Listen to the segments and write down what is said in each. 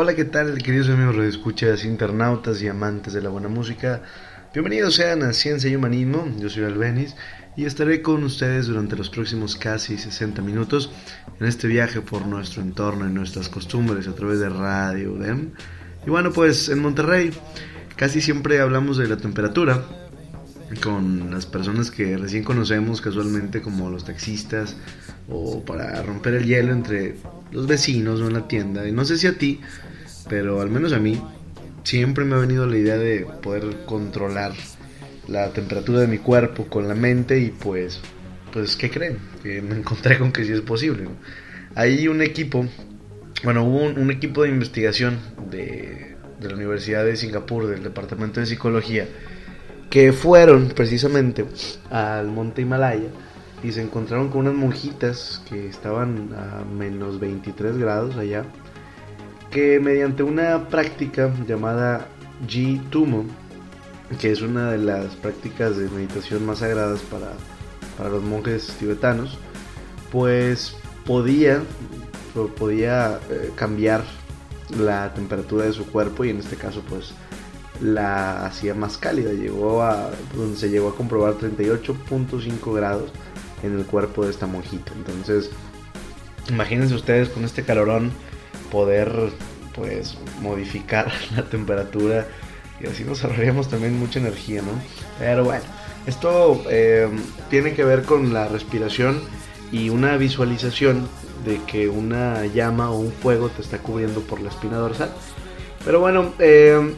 Hola, ¿qué tal, queridos amigos escuchas, internautas y amantes de la buena música? Bienvenidos sean a Ciencia y Humanismo, yo soy Albenis y estaré con ustedes durante los próximos casi 60 minutos en este viaje por nuestro entorno y nuestras costumbres a través de Radio. Y bueno, pues en Monterrey casi siempre hablamos de la temperatura con las personas que recién conocemos casualmente como los taxistas o para romper el hielo entre los vecinos o en la tienda. Y no sé si a ti, pero al menos a mí, siempre me ha venido la idea de poder controlar la temperatura de mi cuerpo con la mente y pues, pues, ¿qué creen? Que me encontré con que sí es posible. Hay un equipo, bueno, hubo un, equipo de investigación de, de la Universidad de Singapur, del Departamento de Psicología, que fueron precisamente al monte Himalaya y se encontraron con unas monjitas que estaban a menos 23 grados allá que mediante una práctica llamada G-Tumo, que es una de las prácticas de meditación más sagradas para, para los monjes tibetanos, pues podía, podía eh, cambiar la temperatura de su cuerpo y en este caso pues la hacía más cálida, llegó a, se llegó a comprobar 38.5 grados en el cuerpo de esta monjita. Entonces, imagínense ustedes con este calorón poder pues modificar la temperatura y así nos ahorraríamos también mucha energía, ¿no? Pero bueno, esto eh, tiene que ver con la respiración y una visualización de que una llama o un fuego te está cubriendo por la espina dorsal. Pero bueno, eh,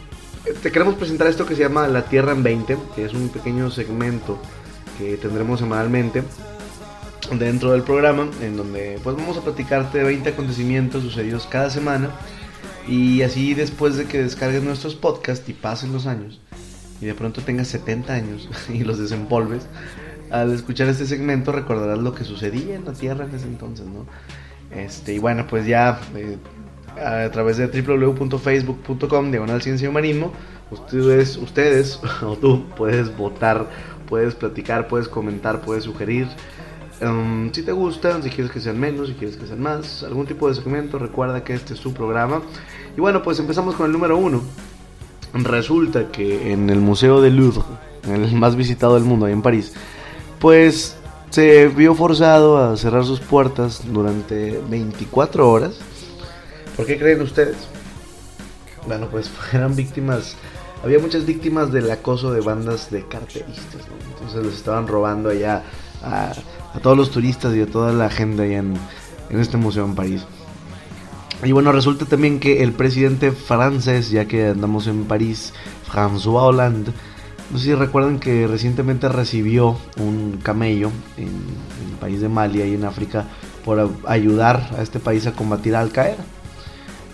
te queremos presentar esto que se llama La Tierra en 20, que es un pequeño segmento que tendremos semanalmente dentro del programa, en donde pues vamos a platicarte 20 acontecimientos sucedidos cada semana y así después de que descargues nuestros podcasts y pasen los años y de pronto tengas 70 años y los desempolves, al escuchar este segmento recordarás lo que sucedía en la Tierra en ese entonces, ¿no? Este, y bueno, pues ya eh, a través de www.facebook.com diagonal ciencia y humanismo, ustedes, ustedes o tú puedes votar, puedes platicar, puedes comentar, puedes sugerir Um, si te gustan, si quieres que sean menos, si quieres que sean más, algún tipo de segmento, recuerda que este es su programa. Y bueno, pues empezamos con el número uno. Resulta que en el Museo de Louvre, el más visitado del mundo, ahí en París, pues se vio forzado a cerrar sus puertas durante 24 horas. ¿Por qué creen ustedes? Bueno, pues eran víctimas, había muchas víctimas del acoso de bandas de carteristas, entonces les estaban robando allá a a todos los turistas y a toda la gente ahí en, este museo en París. Y bueno, resulta también que el presidente francés, ya que andamos en París, François Hollande, no sé si recuerdan que recientemente recibió un camello en, el país de Mali, ahí en África, por ayudar a este país a combatir a Al Qaeda.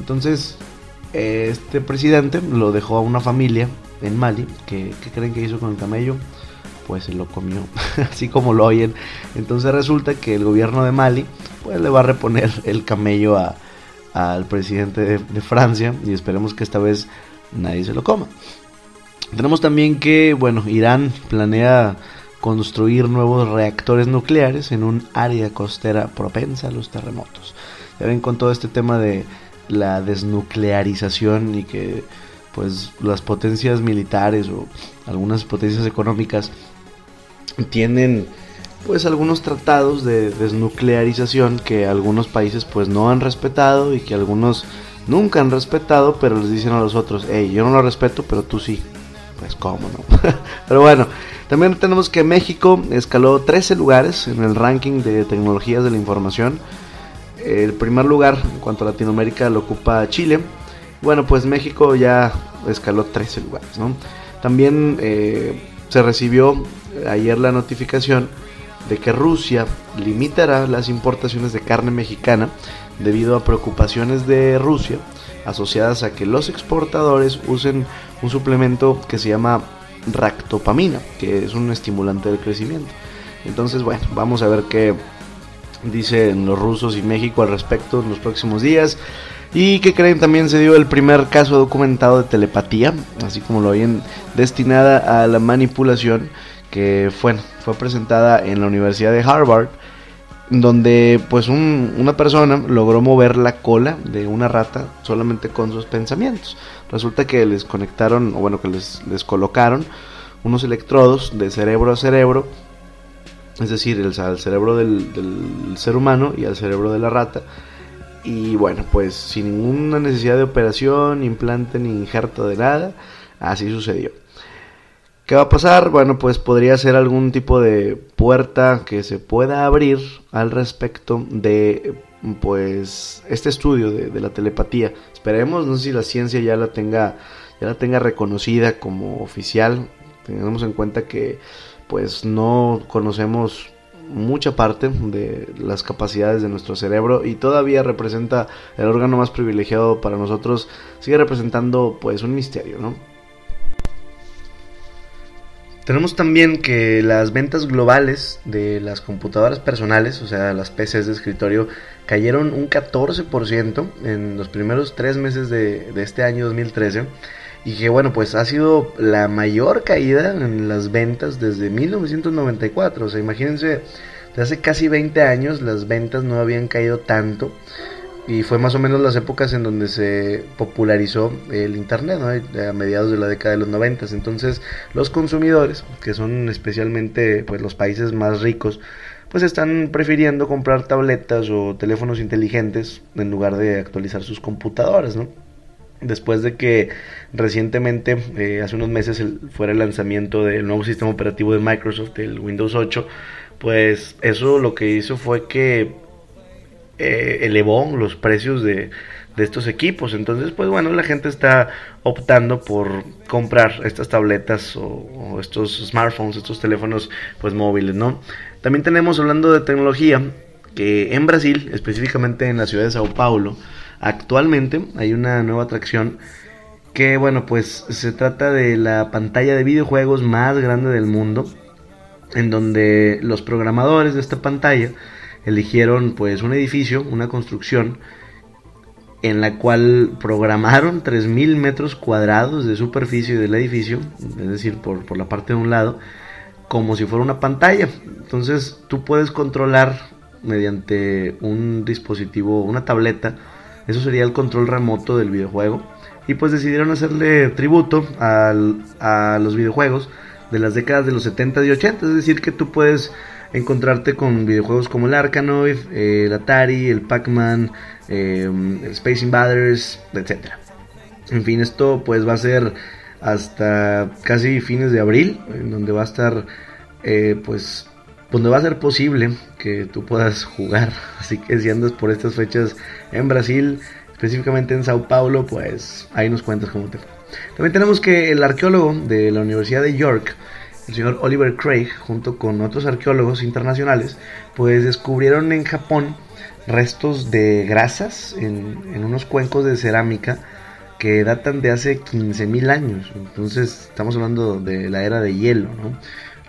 Entonces, este presidente lo dejó a una familia en Mali. ¿Qué, ¿Qué creen que hizo con el camello? pues se lo comió, así como lo oyen. Entonces resulta que el gobierno de Mali pues le va a reponer el camello al presidente de, Francia y esperemos que esta vez nadie se lo coma. Tenemos también que, bueno, Irán planea construir nuevos reactores nucleares en un área costera propensa a los terremotos. Ya ven con todo este tema de la desnuclearización y que pues las potencias militares o algunas potencias económicas tienen pues algunos tratados de desnuclearización que algunos países pues no han respetado y que algunos nunca han respetado, pero les dicen a los otros, hey, yo no lo respeto, pero tú sí. Pues cómo no. pero bueno, también tenemos que México escaló 13 lugares en el ranking de tecnologías de la información. El primer lugar en cuanto a Latinoamérica lo ocupa Chile. Bueno, pues México ya escaló 13 lugares. También eh, se recibió ayer la notificación de que Rusia limitará las importaciones de carne mexicana debido a preocupaciones de Rusia asociadas a que los exportadores usen un suplemento que se llama ractopamina, que es un estimulante del crecimiento. Entonces, bueno, vamos a ver qué dicen los rusos y México al respecto en los próximos días. Y que creen también se dio el primer caso documentado de telepatía, así como lo habían destinada a la manipulación que fue, fue presentada en la Universidad de Harvard donde pues una persona logró mover la cola de una rata solamente con sus pensamientos. Resulta que les conectaron, o bueno, que les, les colocaron unos electrodos de cerebro a cerebro, es decir, el, al cerebro del, ser humano y al cerebro de la rata. Y bueno, pues sin ninguna necesidad de operación, implante ni injerto de nada, así sucedió. ¿Qué va a pasar? Bueno, pues podría ser algún tipo de puerta que se pueda abrir al respecto de pues este estudio de, la telepatía. Esperemos, no sé si la ciencia ya la tenga ya la tenga reconocida como oficial. Tengamos en cuenta que pues no conocemos mucha parte de las capacidades de nuestro cerebro y todavía representa el órgano más privilegiado para nosotros, sigue representando pues un misterio, ¿no? Tenemos también que las ventas globales de las computadoras personales, o sea, las PCs de escritorio, cayeron un 14% en los primeros tres meses de, este año 2013. Y que bueno, pues ha sido la mayor caída en las ventas desde 1994. O sea, imagínense, de hace casi 20 años las ventas no habían caído tanto y fue más o menos las épocas en donde se popularizó el internet, a mediados de la década de los 90. Entonces, los consumidores, que son especialmente pues los países más ricos, pues están prefiriendo comprar tabletas o teléfonos inteligentes en lugar de actualizar sus computadoras, ¿no? Después de que recientemente, eh, hace unos meses, fuera el lanzamiento del nuevo sistema operativo de Microsoft, el Windows 8, pues eso lo que hizo fue que eh, elevó los precios de, estos equipos. Entonces, pues bueno, la gente está optando por comprar estas tabletas o, estos smartphones, estos teléfonos pues móviles, ¿no? También tenemos hablando de tecnología que en Brasil, específicamente en la ciudad de Sao Paulo, actualmente hay una nueva atracción que bueno, pues se trata de la pantalla de videojuegos más grande del mundo, en donde los programadores de esta pantalla eligieron pues un edificio, una construcción en la cual programaron 3.000 metros cuadrados de superficie del edificio, es decir, por, por, la parte de un lado, como si fuera una pantalla. Entonces tú puedes controlar mediante un dispositivo, una tableta, eso sería el control remoto del videojuego. Y pues decidieron hacerle tributo a los videojuegos de las décadas de los 70 y 80, es decir, que tú puedes encontrarte con videojuegos como el Arkanoid, el Atari, el Pac-Man, el Space Invaders, etc. En fin, esto pues va a ser hasta casi fines de abril, en donde va a estar eh, pues donde va a ser posible que tú puedas jugar. Así que si andas por estas fechas en Brasil, específicamente en Sao Paulo, pues ahí nos cuentas cómo te fue. También tenemos que el arqueólogo de la Universidad de York el señor Oliver Craig, junto con otros arqueólogos internacionales, pues descubrieron en Japón restos de grasas en, unos cuencos de cerámica que datan de hace 15.000 años. Entonces estamos hablando de la era de hielo, ¿no?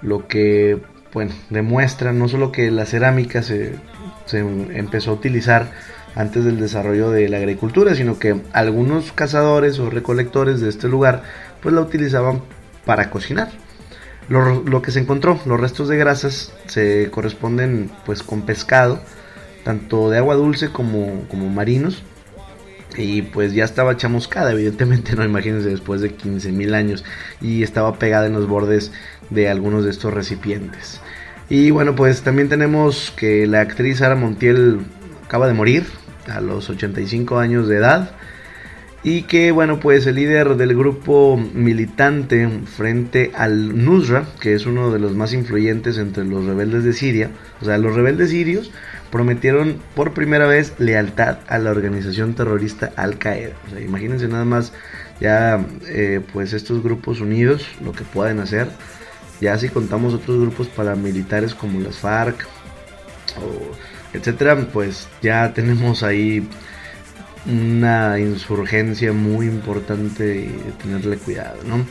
Lo que, bueno, demuestra no solo que la cerámica se, se empezó a utilizar antes del desarrollo de la agricultura, sino que algunos cazadores o recolectores de este lugar pues la utilizaban para cocinar. Lo, que se encontró, los restos de grasas se corresponden pues con pescado, tanto de agua dulce como, como marinos. Y pues ya estaba chamuscada, evidentemente, no imagínense después de 15.000 años. Y estaba pegada en los bordes de algunos de estos recipientes. Y bueno, pues también tenemos que la actriz Sara Montiel acaba de morir a los 85 años de edad y que bueno pues el líder del grupo militante frente al Nusra, que es uno de los más influyentes entre los rebeldes de Siria, o sea, los rebeldes sirios prometieron por primera vez lealtad a la organización terrorista Al Qaeda. O sea, imagínense nada más ya eh, pues estos grupos unidos lo que pueden hacer. Ya si contamos otros grupos paramilitares como las FARC o etcétera, pues ya tenemos ahí una insurgencia muy importante y tenerle cuidado, ¿no?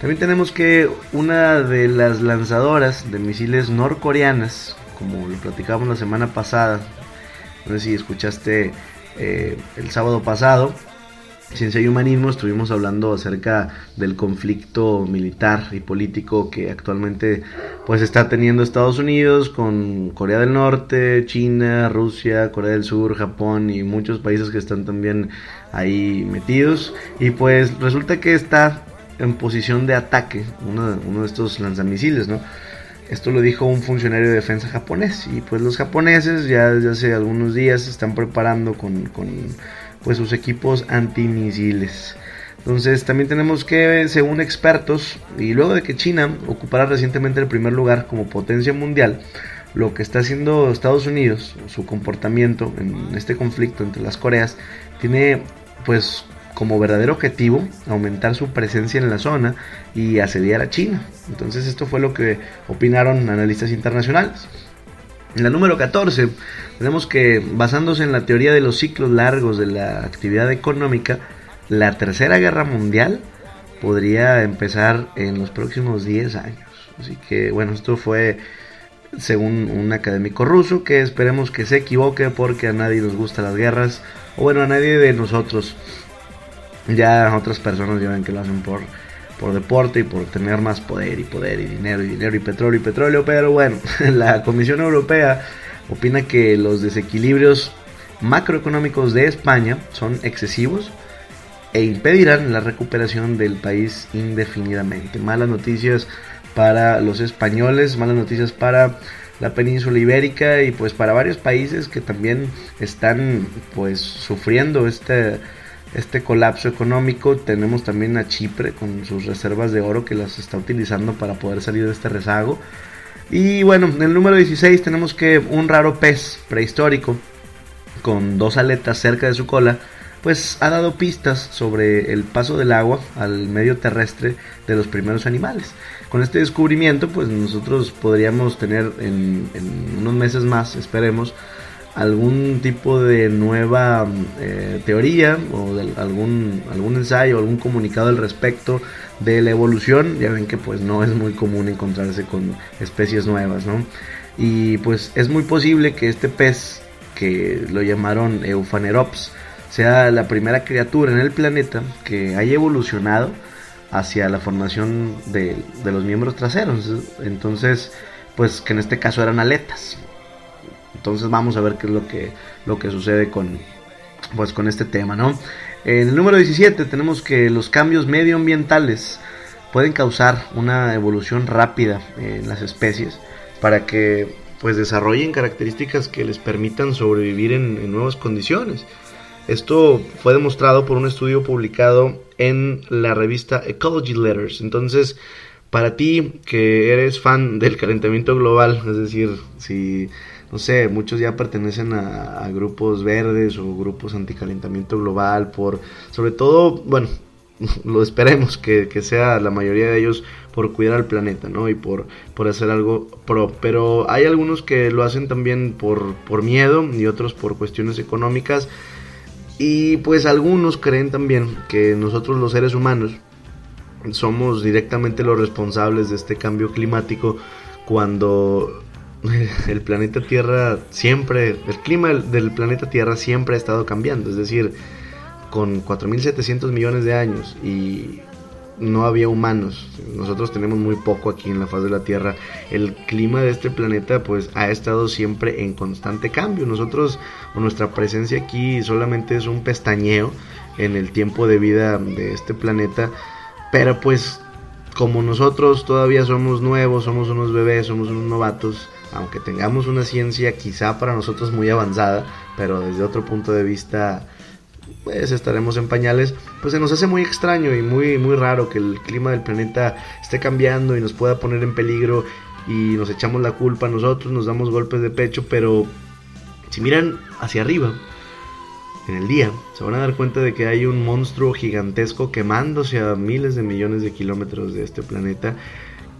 También tenemos que una de las lanzadoras de misiles norcoreanas, como lo platicábamos la semana pasada, no sé si escuchaste eh, el sábado pasado, Ciencia y Humanismo estuvimos hablando acerca del conflicto militar y político que actualmente pues está teniendo Estados Unidos con Corea del Norte, China, Rusia, Corea del Sur, Japón y muchos países que están también ahí metidos y pues resulta que está en posición de ataque uno, uno de estos lanzamisiles, ¿no? Esto lo dijo un funcionario de defensa japonés y pues los japoneses ya desde hace algunos días se están preparando con, con pues sus equipos antimisiles. Entonces también tenemos que, según expertos, y luego de que China ocupara recientemente el primer lugar como potencia mundial, lo que está haciendo Estados Unidos, su comportamiento en este conflicto entre las Coreas, tiene pues como verdadero objetivo aumentar su presencia en la zona y asediar a China. Entonces esto fue lo que opinaron analistas internacionales. En la número 14 tenemos que, basándose en la teoría de los ciclos largos de la actividad económica, la Tercera Guerra Mundial podría empezar en los próximos 10 años. Así que bueno, esto fue según un académico ruso que esperemos que se equivoque porque a nadie nos gustan las guerras, o bueno, a nadie de nosotros. Ya otras personas ya ven que lo hacen por por deporte y por tener más poder y poder y dinero y dinero y petróleo y petróleo, pero bueno, la Comisión Europea opina que los desequilibrios macroeconómicos de España son excesivos e impedirán la recuperación del país indefinidamente. Malas noticias para los españoles, malas noticias para la península ibérica y pues para varios países que también están pues sufriendo este este colapso económico. Tenemos también a Chipre con sus reservas de oro que las está utilizando para poder salir de este rezago. Y bueno, en el número 16 tenemos que un raro pez prehistórico con dos aletas cerca de su cola, pues ha dado pistas sobre el paso del agua al medio terrestre de los primeros animales. Con este descubrimiento, pues nosotros podríamos tener en, en unos meses más, esperemos, algún tipo de nueva eh, teoría o algún, algún ensayo, algún comunicado al respecto de la evolución. Ya ven que pues no es muy común encontrarse con especies nuevas, ¿no? Y pues es muy posible que este pez, que lo llamaron Euphanerops, sea la primera criatura en el planeta que haya evolucionado hacia la formación de, de los miembros traseros. Entonces, pues que en este caso eran aletas. Entonces vamos a ver qué es lo que, lo que sucede con, pues, con este tema, ¿no? En el número 17 tenemos que los cambios medioambientales pueden causar una evolución rápida en las especies para que pues desarrollen características que les permitan sobrevivir en, en, nuevas condiciones. Esto fue demostrado por un estudio publicado en la revista Ecology Letters. Entonces, para ti que eres fan del calentamiento global, es decir, si no sé, muchos ya pertenecen a, grupos verdes o grupos anticalentamiento global, por, sobre todo, bueno, lo esperemos que, sea la mayoría de ellos por cuidar al planeta, ¿no? Y por, por hacer algo pro. Pero hay algunos que lo hacen también por, por miedo y otros por cuestiones económicas. Y pues algunos creen también que nosotros los seres humanos somos directamente los responsables de este cambio climático cuando el planeta Tierra siempre, el clima del planeta Tierra siempre ha estado cambiando, es decir, con 4.700 millones de años y no había humanos, nosotros tenemos muy poco aquí en la faz de la Tierra, el clima de este planeta pues ha estado siempre en constante cambio, nosotros o nuestra presencia aquí solamente es un pestañeo en el tiempo de vida de este planeta, pero pues como nosotros todavía somos nuevos, somos unos bebés, somos unos novatos, aunque tengamos una ciencia quizá para nosotros muy avanzada, pero desde otro punto de vista pues estaremos en pañales, pues se nos hace muy extraño y muy muy raro que el clima del planeta esté cambiando y nos pueda poner en peligro y nos echamos la culpa nosotros, nos damos golpes de pecho, pero si miran hacia arriba en el día, se van a dar cuenta de que hay un monstruo gigantesco quemándose a miles de millones de kilómetros de este planeta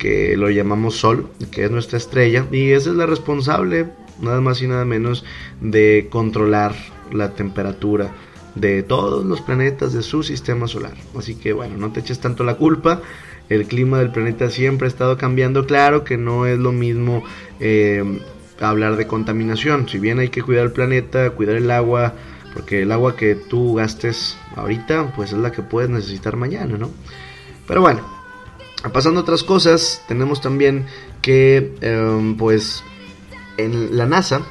que lo llamamos Sol, que es nuestra estrella, y esa es la responsable, nada más y nada menos, de controlar la temperatura de todos los planetas de su sistema solar. Así que bueno, no te eches tanto la culpa. El clima del planeta siempre ha estado cambiando. Claro que no es lo mismo eh, hablar de contaminación. Si bien hay que cuidar el planeta, cuidar el agua, porque el agua que tú gastes ahorita, pues es la que puedes necesitar mañana, ¿no? Pero bueno, pasando otras cosas, tenemos también que, em, pues, en la NASA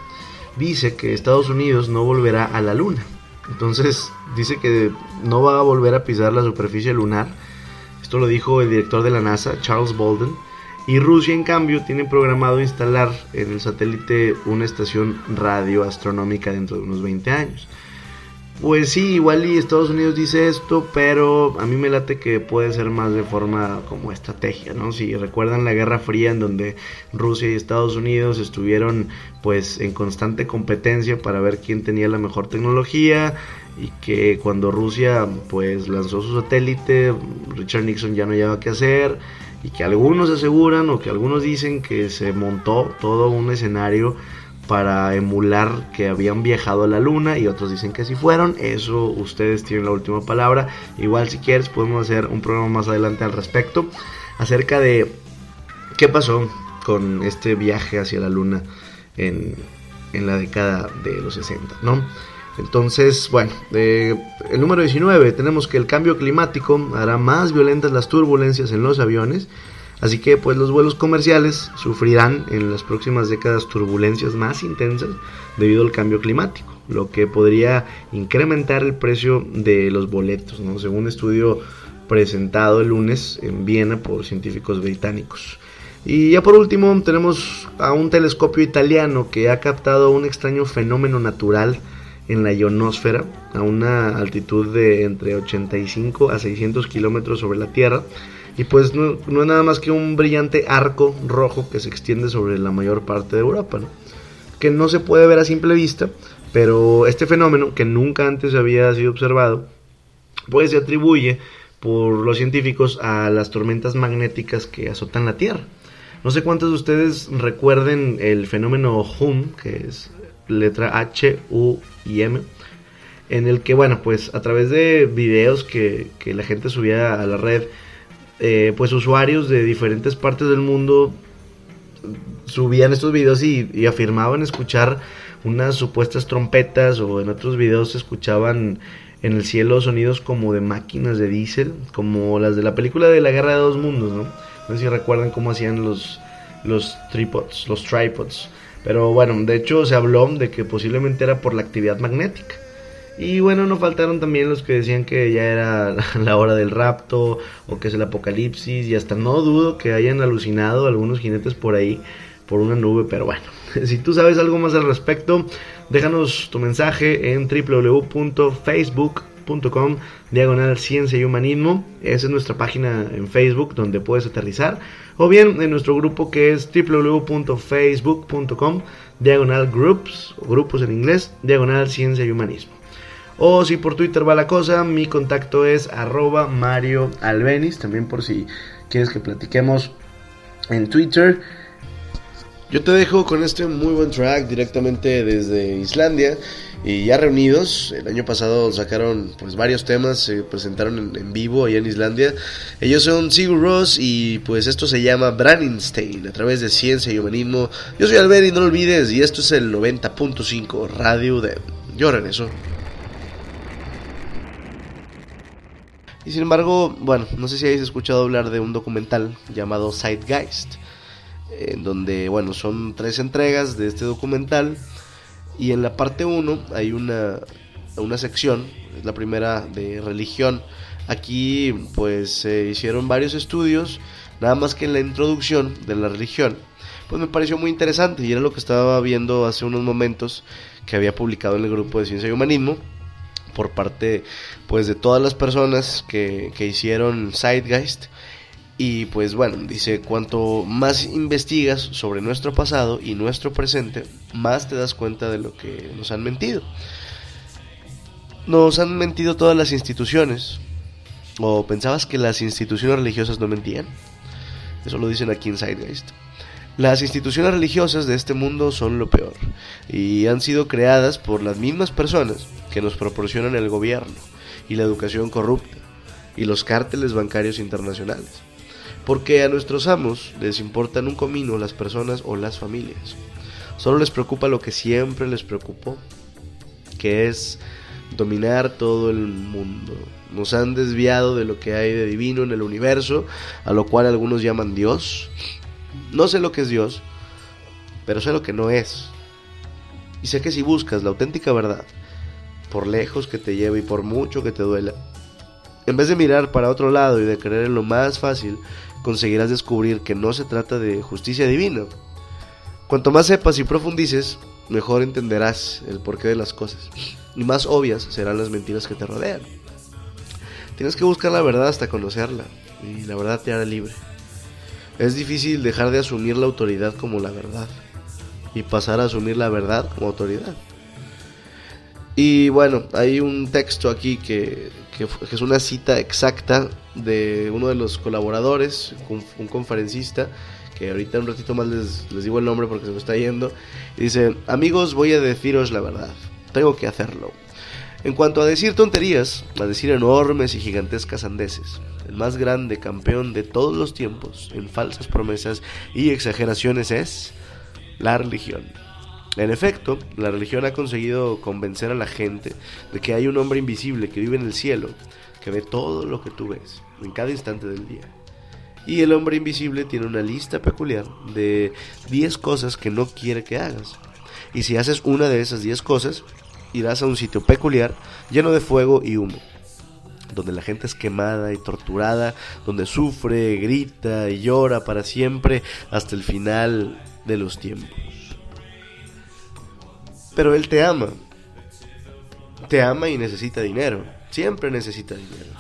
dice que Estados Unidos no volverá a la Luna. Entonces, dice que no va a volver a pisar la superficie lunar. Esto lo dijo el director de la NASA, Charles Bolden. Y Rusia, en cambio, tiene programado instalar en el satélite una estación radioastronómica dentro de unos 20 años. Pues sí, igual y Estados Unidos dice esto, pero a mí me late que puede ser más de forma como estrategia, ¿no? Si recuerdan la Guerra Fría en donde Rusia y Estados Unidos estuvieron pues en constante competencia para ver quién tenía la mejor tecnología y que cuando Rusia pues lanzó su satélite, Richard Nixon ya no llevaba qué hacer y que algunos aseguran o que algunos dicen que se montó todo un escenario para emular que habían viajado a la luna y otros dicen que sí fueron. Eso ustedes tienen la última palabra. Igual si quieres podemos hacer un programa más adelante al respecto acerca de qué pasó con este viaje hacia la luna en, la década de los 60, ¿no? Entonces, bueno, el número 19, tenemos que el cambio climático hará más violentas las turbulencias en los aviones Así que pues los vuelos comerciales sufrirán en las próximas décadas turbulencias más intensas debido al cambio climático, lo que podría incrementar el precio de los boletos, ¿no? según un estudio presentado el lunes en Viena por científicos británicos. Y ya por último tenemos a un telescopio italiano que ha captado un extraño fenómeno natural en la ionosfera a una altitud de entre 85 a 600 kilómetros sobre la Tierra y pues no, es nada más que un brillante arco rojo que se extiende sobre la mayor parte de Europa, que no se puede ver a simple vista, pero este fenómeno, que nunca antes había sido observado, pues se atribuye por los científicos a las tormentas magnéticas que azotan la Tierra. No sé cuántos de ustedes recuerden el fenómeno HUM, que es letra H, U y M, en el que, bueno, pues a través de videos que, que la gente subía a la red, eh, pues usuarios de diferentes partes del mundo subían estos videos y, afirmaban escuchar unas supuestas trompetas o en otros videos se escuchaban en el cielo sonidos como de máquinas de diésel, como las de la película de la Guerra de Dos Mundos, ¿no? No sé si recuerdan cómo hacían los, los tripods, los tripods. Pero bueno, de hecho se habló de que posiblemente era por la actividad magnética. Y bueno, no faltaron también los que decían que ya era la hora del rapto o que es el apocalipsis y hasta no dudo que hayan alucinado algunos jinetes por ahí por una nube, pero bueno, si tú sabes algo más al respecto, déjanos tu mensaje en www.facebook.com diagonal ciencia y humanismo. Esa es nuestra página en Facebook donde puedes aterrizar. O bien en nuestro grupo que es www.facebook.com diagonal groups, grupos en inglés, diagonal ciencia y humanismo. O si por Twitter va la cosa, mi contacto es arroba Mario Albenis, también por si quieres que platiquemos en Twitter. Yo te dejo con este muy buen track directamente desde Islandia y ya reunidos. El año pasado sacaron pues varios temas, se presentaron en, vivo allá en Islandia. Ellos son Sigur Ross y pues esto se llama Branningstein a través de Ciencia y Humanismo. Yo soy Albeni, no lo olvides y esto es el 90.5 Radio de... Yo regreso. Y sin embargo, bueno, no sé si habéis escuchado hablar de un documental llamado Zeitgeist, en donde, bueno, son tres entregas de este documental. Y en la parte 1 hay una, una sección, es la primera de religión. Aquí pues se hicieron varios estudios, nada más que en la introducción de la religión, pues me pareció muy interesante y era lo que estaba viendo hace unos momentos que había publicado en el grupo de Ciencia y Humanismo por parte pues de todas las personas que, que hicieron Zeitgeist y pues bueno, dice, cuanto más investigas sobre nuestro pasado y nuestro presente, más te das cuenta de lo que nos han mentido. Nos han mentido todas las instituciones. ¿O pensabas que las instituciones religiosas no mentían? Eso lo dicen aquí en Zeitgeist. Las instituciones religiosas de este mundo son lo peor y han sido creadas por las mismas personas que nos proporcionan el gobierno y la educación corrupta y los cárteles bancarios internacionales. Porque a nuestros amos les importan un comino las personas o las familias. Solo les preocupa lo que siempre les preocupó, que es dominar todo el mundo. Nos han desviado de lo que hay de divino en el universo, a lo cual algunos llaman Dios. No sé lo que es Dios, pero sé lo que no es. Y sé que si buscas la auténtica verdad, por lejos que te lleve y por mucho que te duela, en vez de mirar para otro lado y de creer en lo más fácil, conseguirás descubrir que no se trata de justicia divina. Cuanto más sepas y profundices, mejor entenderás el porqué de las cosas y más obvias serán las mentiras que te rodean. Tienes que buscar la verdad hasta conocerla y la verdad te hará libre. Es difícil dejar de asumir la autoridad como la verdad y pasar a asumir la verdad como autoridad. Y bueno, hay un texto aquí que, es una cita exacta de uno de los colaboradores, un, conferencista, que ahorita un ratito más les, les digo el nombre porque se me está yendo. Dice, amigos, voy a deciros la verdad tengo que hacerlo. En cuanto a decir tonterías, a decir enormes y gigantescas andeses, el más grande campeón de todos los tiempos en falsas promesas y exageraciones es la religión. En efecto, la religión ha conseguido convencer a la gente de que hay un hombre invisible que vive en el cielo, que ve todo lo que tú ves, en cada instante del día. Y el hombre invisible tiene una lista peculiar de 10 cosas que no quiere que hagas. Y si haces una de esas 10 cosas, irás a un sitio peculiar lleno de fuego y humo, donde la gente es quemada y torturada, donde sufre, grita y llora para siempre hasta el final de los tiempos. Pero Él te ama, te ama y necesita dinero, siempre necesita dinero.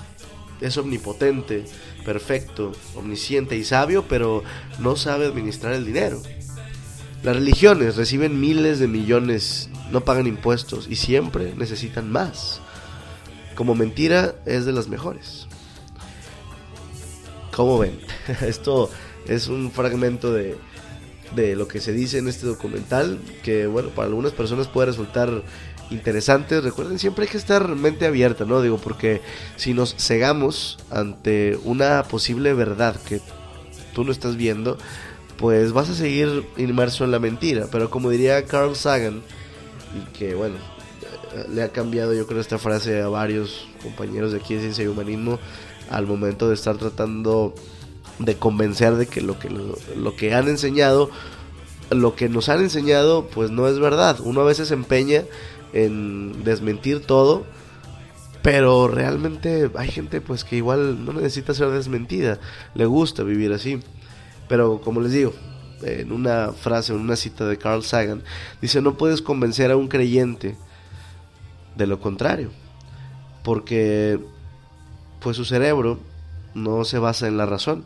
Es omnipotente, perfecto, omnisciente y sabio, pero no sabe administrar el dinero. Las religiones reciben miles de millones no pagan impuestos y siempre necesitan más. Como mentira es de las mejores. ¿Cómo ven? Esto es un fragmento de, de lo que se dice en este documental que bueno, para algunas personas puede resultar interesante. Recuerden, siempre hay que estar mente abierta, ¿no? Digo, porque si nos cegamos ante una posible verdad que tú no estás viendo, pues vas a seguir inmerso en la mentira. Pero como diría Carl Sagan, y que bueno, le ha cambiado yo creo esta frase a varios compañeros de aquí de Ciencia y Humanismo al momento de estar tratando de convencer de que lo que, lo, que han enseñado, lo que nos han enseñado pues no es verdad. Uno a veces se empeña en desmentir todo, pero realmente hay gente pues que igual no necesita ser desmentida, le gusta vivir así. Pero como les digo, en una frase, en una cita de Carl Sagan, dice, no puedes convencer a un creyente de lo contrario, porque pues su cerebro no se basa en la razón,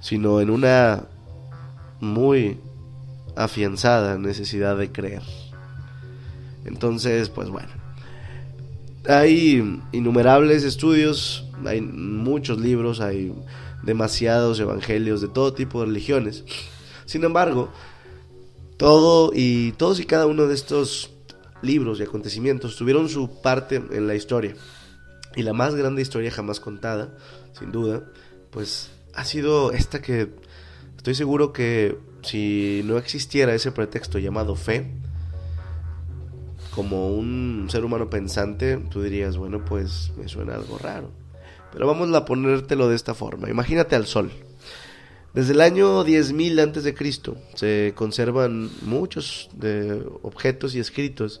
sino en una muy afianzada necesidad de creer. Entonces, pues bueno, hay innumerables estudios, hay muchos libros, hay demasiados evangelios de todo tipo de religiones. Sin embargo, todo y todos y cada uno de estos libros y acontecimientos tuvieron su parte en la historia. Y la más grande historia jamás contada, sin duda, pues ha sido esta que estoy seguro que si no existiera ese pretexto llamado fe, como un ser humano pensante, tú dirías, bueno, pues me suena algo raro. Pero vamos a ponértelo de esta forma. Imagínate al Sol. Desde el año 10.000 antes de Cristo se conservan muchos de objetos y escritos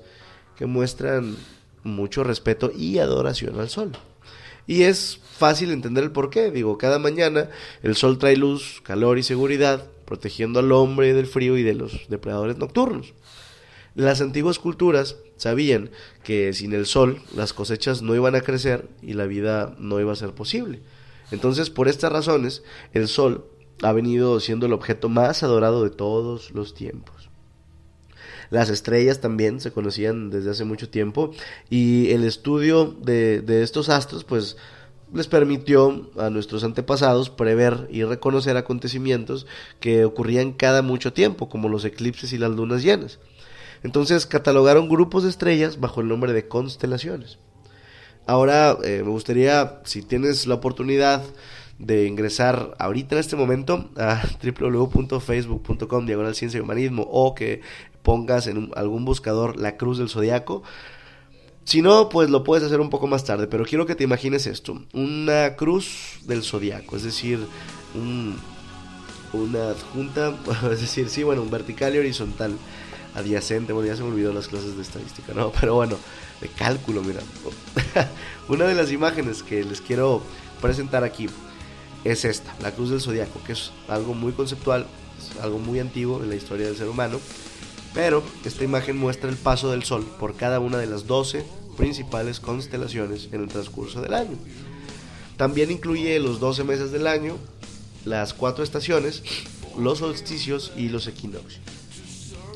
que muestran mucho respeto y adoración al Sol. Y es fácil entender el porqué. Digo, cada mañana el sol trae luz, calor y seguridad, protegiendo al hombre del frío y de los depredadores nocturnos. Las antiguas culturas sabían que sin el sol las cosechas no iban a crecer y la vida no iba a ser posible. Entonces, por estas razones, el sol ha venido siendo el objeto más adorado de todos los tiempos. Las estrellas también se conocían desde hace mucho tiempo y el estudio de, de estos astros pues les permitió a nuestros antepasados prever y reconocer acontecimientos que ocurrían cada mucho tiempo, como los eclipses y las lunas llenas. Entonces catalogaron grupos de estrellas bajo el nombre de constelaciones. Ahora eh, me gustaría, si tienes la oportunidad de ingresar ahorita en este momento a www.facebook.com diagonal ciencia y humanismo o que pongas en algún buscador la cruz del zodiaco, Si no, pues lo puedes hacer un poco más tarde, pero quiero que te imagines esto, una cruz del zodiaco, es decir, una adjunta, es decir, sí, bueno, un vertical y horizontal, adyacente, bueno, ya se me olvidó las clases de estadística, ¿no? Pero bueno, de cálculo, mira. una de las imágenes que les quiero presentar aquí es esta, la cruz del zodiaco, que es algo muy conceptual, algo muy antiguo en la historia del ser humano, pero esta imagen muestra el paso del sol por cada una de las 12 principales constelaciones en el transcurso del año. También incluye los 12 meses del año, las cuatro estaciones, los solsticios y los equinoccios.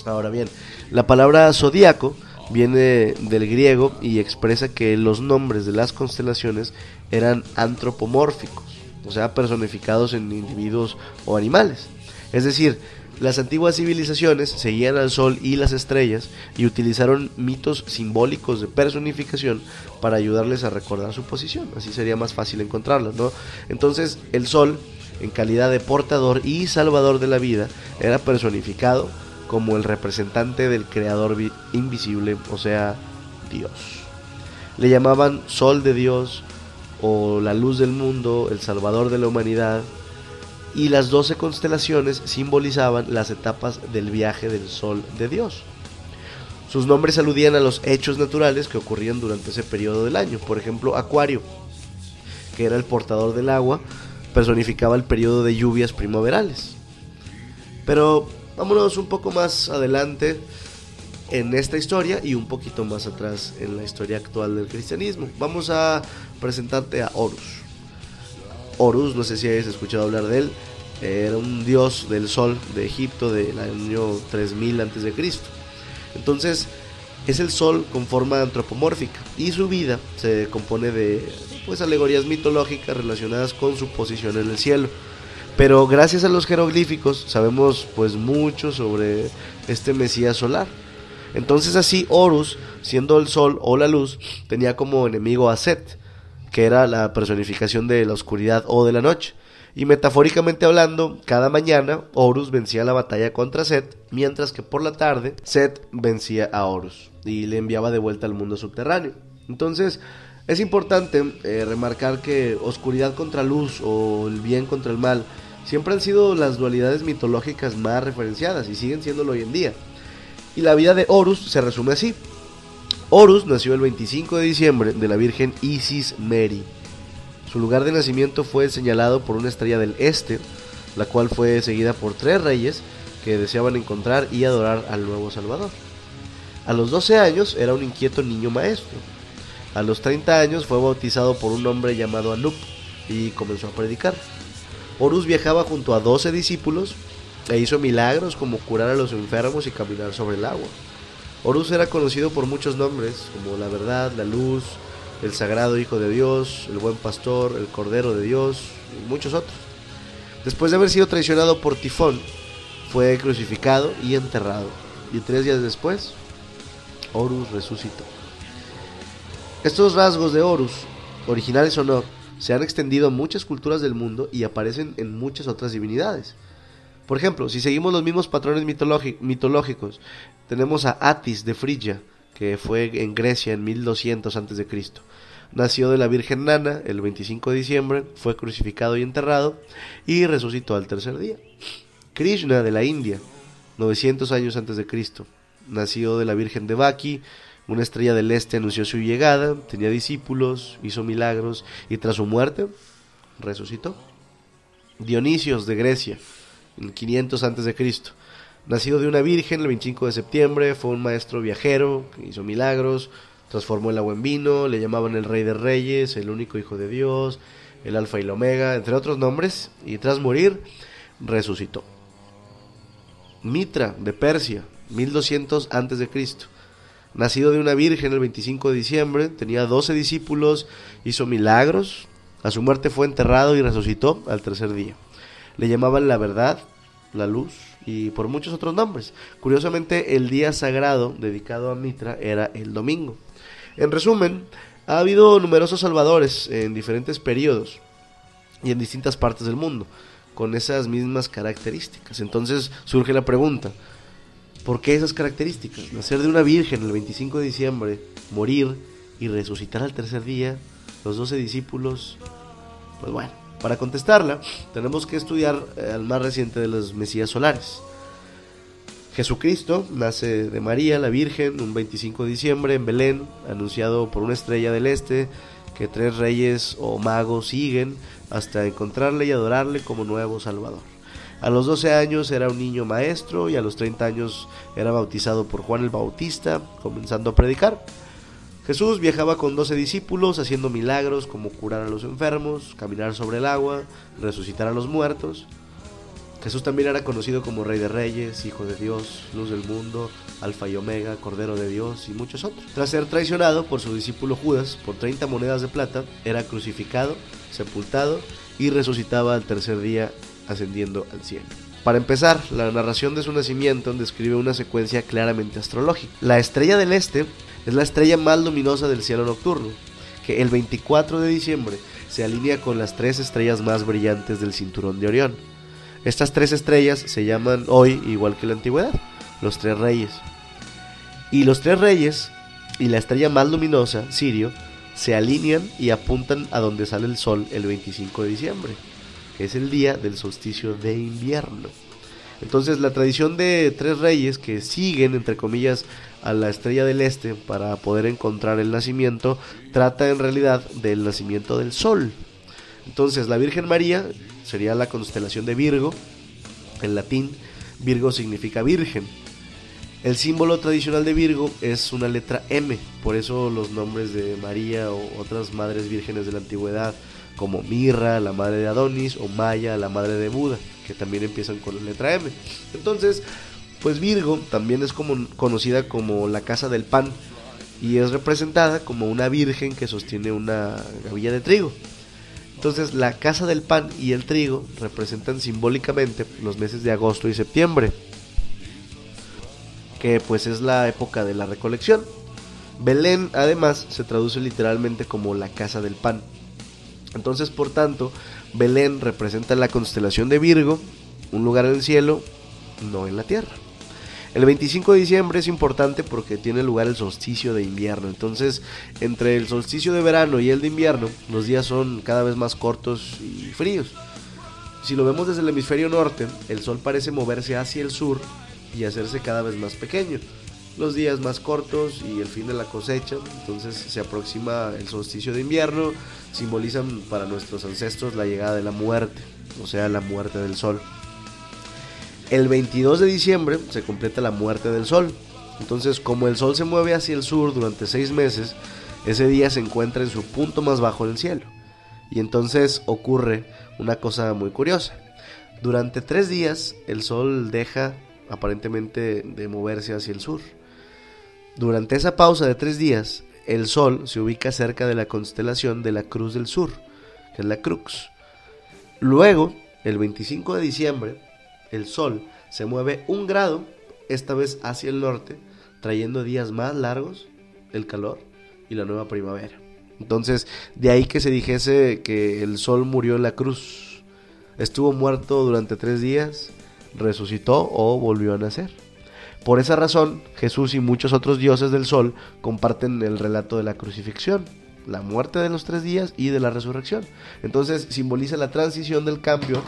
Ahora bien, la palabra zodiaco viene del griego y expresa que los nombres de las constelaciones eran antropomórficos, o sea, personificados en individuos o animales. Es decir, las antiguas civilizaciones seguían al sol y las estrellas y utilizaron mitos simbólicos de personificación para ayudarles a recordar su posición. Así sería más fácil encontrarlas, ¿no? Entonces, el sol, en calidad de portador y salvador de la vida, era personificado como el representante del creador invisible, o sea, Dios. Le llamaban sol de Dios o la luz del mundo, el salvador de la humanidad, y las doce constelaciones simbolizaban las etapas del viaje del Sol de Dios. Sus nombres aludían a los hechos naturales que ocurrían durante ese periodo del año. Por ejemplo, Acuario, que era el portador del agua, personificaba el periodo de lluvias primaverales. Pero vámonos un poco más adelante en esta historia y un poquito más atrás en la historia actual del cristianismo. Vamos a presentarte a Horus. Horus, no sé si hayas escuchado hablar de él, era un dios del sol de Egipto del año 3000 a.C. Entonces, es el sol con forma antropomórfica y su vida se compone de pues alegorías mitológicas relacionadas con su posición en el cielo. Pero gracias a los jeroglíficos sabemos pues mucho sobre este Mesías solar. Entonces así Horus, siendo el sol o la luz, tenía como enemigo a Set, que era la personificación de la oscuridad o de la noche. Y metafóricamente hablando, cada mañana Horus vencía la batalla contra Set, mientras que por la tarde Set vencía a Horus y le enviaba de vuelta al mundo subterráneo. Entonces, es importante eh, remarcar que oscuridad contra luz o el bien contra el mal siempre han sido las dualidades mitológicas más referenciadas y siguen siéndolo hoy en día. Y la vida de Horus se resume así. Horus nació el 25 de diciembre de la Virgen Isis Mary. Su lugar de nacimiento fue señalado por una estrella del este, la cual fue seguida por tres reyes que deseaban encontrar y adorar al nuevo Salvador. A los 12 años era un inquieto niño maestro. A los 30 años fue bautizado por un hombre llamado Anup y comenzó a predicar. Horus viajaba junto a 12 discípulos e hizo milagros como curar a los enfermos y caminar sobre el agua. Horus era conocido por muchos nombres, como la verdad, la luz, el sagrado Hijo de Dios, el buen pastor, el Cordero de Dios y muchos otros. Después de haber sido traicionado por Tifón, fue crucificado y enterrado. Y tres días después, Horus resucitó. Estos rasgos de Horus, originales o no, se han extendido a muchas culturas del mundo y aparecen en muchas otras divinidades. Por ejemplo, si seguimos los mismos patrones mitológicos, tenemos a Atis de Frigia, que fue en Grecia en 1200 a.C. Nació de la Virgen Nana el 25 de diciembre, fue crucificado y enterrado y resucitó al tercer día. Krishna de la India, 900 años antes de Cristo, nació de la Virgen de Baki, una estrella del este anunció su llegada, tenía discípulos, hizo milagros y tras su muerte resucitó. Dionisios de Grecia, 500 antes de Cristo. Nacido de una virgen el 25 de septiembre, fue un maestro viajero, hizo milagros, transformó el agua en vino, le llamaban el rey de reyes, el único hijo de Dios, el alfa y el omega, entre otros nombres, y tras morir resucitó. Mitra de Persia, 1200 antes de Cristo. Nacido de una virgen el 25 de diciembre, tenía 12 discípulos, hizo milagros, a su muerte fue enterrado y resucitó al tercer día. Le llamaban la verdad, la luz y por muchos otros nombres. Curiosamente, el día sagrado dedicado a Mitra era el domingo. En resumen, ha habido numerosos salvadores en diferentes periodos y en distintas partes del mundo con esas mismas características. Entonces surge la pregunta, ¿por qué esas características? Nacer de una virgen el 25 de diciembre, morir y resucitar al tercer día? Los doce discípulos, pues bueno, para contestarla tenemos que estudiar eh, al más reciente de los Mesías solares. Jesucristo nace de María, la Virgen, un 25 de diciembre en Belén, anunciado por una estrella del este, que tres reyes o magos siguen hasta encontrarle y adorarle como nuevo Salvador. A los 12 años era un niño maestro y a los 30 años era bautizado por Juan el Bautista, comenzando a predicar. Jesús viajaba con 12 discípulos haciendo milagros como curar a los enfermos, caminar sobre el agua, resucitar a los muertos. Jesús también era conocido como Rey de Reyes, Hijo de Dios, Luz del Mundo, Alfa y Omega, Cordero de Dios y muchos otros. Tras ser traicionado por su discípulo Judas por 30 monedas de plata, era crucificado, sepultado y resucitaba al tercer día ascendiendo al cielo. Para empezar, la narración de su nacimiento describe una secuencia claramente astrológica. La estrella del este es la estrella más luminosa del cielo nocturno, que el 24 de diciembre se alinea con las tres estrellas más brillantes del cinturón de Orión. Estas tres estrellas se llaman hoy, igual que en la antigüedad, los tres reyes. Y los tres reyes y la estrella más luminosa, Sirio, se alinean y apuntan a donde sale el sol el 25 de diciembre, que es el día del solsticio de invierno. Entonces la tradición de tres reyes que siguen, entre comillas, a la estrella del este para poder encontrar el nacimiento, trata en realidad del nacimiento del sol. Entonces la Virgen María sería la constelación de Virgo. En latín, Virgo significa virgen. El símbolo tradicional de Virgo es una letra M, por eso los nombres de María o otras madres vírgenes de la antigüedad, como Mirra, la madre de Adonis, o Maya, la madre de Buda, que también empiezan con la letra M. Entonces, pues Virgo también es conocida como la casa del pan y es representada como una virgen que sostiene una gavilla de trigo. Entonces la casa del pan y el trigo representan simbólicamente los meses de agosto y septiembre, que pues es la época de la recolección. Belén además se traduce literalmente como la casa del pan. Entonces por tanto Belén representa la constelación de Virgo, un lugar en el cielo, no en la tierra. El 25 de diciembre es importante porque tiene lugar el solsticio de invierno. Entonces, entre el solsticio de verano y el de invierno, los días son cada vez más cortos y fríos. Si lo vemos desde el hemisferio norte, el sol parece moverse hacia el sur y hacerse cada vez más pequeño. Los días más cortos y el fin de la cosecha, entonces se aproxima el solsticio de invierno, simbolizan para nuestros ancestros la llegada de la muerte, o sea, la muerte del sol. El 22 de diciembre se completa la muerte del Sol. Entonces, como el Sol se mueve hacia el sur durante seis meses, ese día se encuentra en su punto más bajo en el cielo. Y entonces ocurre una cosa muy curiosa. Durante tres días el Sol deja aparentemente de moverse hacia el sur. Durante esa pausa de tres días, el Sol se ubica cerca de la constelación de la Cruz del Sur, que es la Crux. Luego, el 25 de diciembre, el Sol se mueve un grado, esta vez hacia el norte, trayendo días más largos, el calor y la nueva primavera. Entonces, de ahí que se dijese que el Sol murió en la cruz. Estuvo muerto durante tres días, resucitó o volvió a nacer. Por esa razón, Jesús y muchos otros dioses del Sol comparten el relato de la crucifixión, la muerte de los tres días y de la resurrección. Entonces simboliza la transición del cambio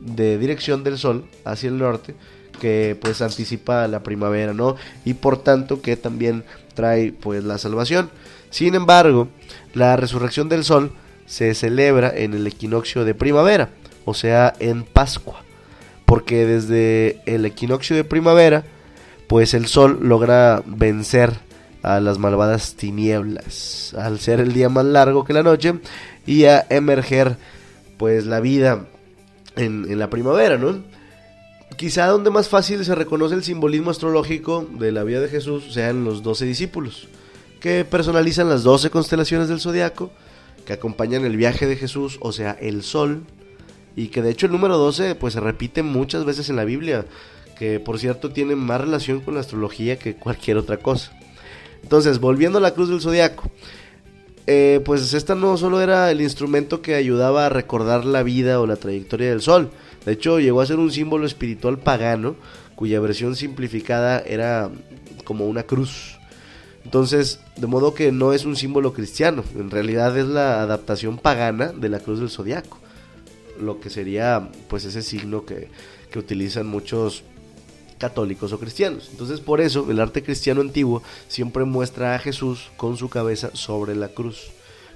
de dirección del sol hacia el norte que pues anticipa la primavera, ¿no? Y por tanto que también trae pues la salvación. Sin embargo, la resurrección del sol se celebra en el equinoccio de primavera, o sea, en Pascua, porque desde el equinoccio de primavera, pues el sol logra vencer a las malvadas tinieblas, al ser el día más largo que la noche y a emerger pues la vida en, la primavera, ¿no? Quizá donde más fácil se reconoce el simbolismo astrológico de la vida de Jesús sean los doce discípulos, que personalizan las doce constelaciones del zodiaco, que acompañan el viaje de Jesús, o sea, el sol, y que de hecho el número 12 pues se repite muchas veces en la Biblia, que por cierto tiene más relación con la astrología que cualquier otra cosa. Entonces, volviendo a la cruz del zodiaco, eh, pues esta no solo era el instrumento que ayudaba a recordar la vida o la trayectoria del sol, de hecho llegó a ser un símbolo espiritual pagano cuya versión simplificada era como una cruz. Entonces, de modo que no es un símbolo cristiano, en realidad es la adaptación pagana de la cruz del zodiaco, lo que sería pues ese signo que, que utilizan muchos católicos o cristianos. Entonces por eso el arte cristiano antiguo siempre muestra a Jesús con su cabeza sobre la cruz,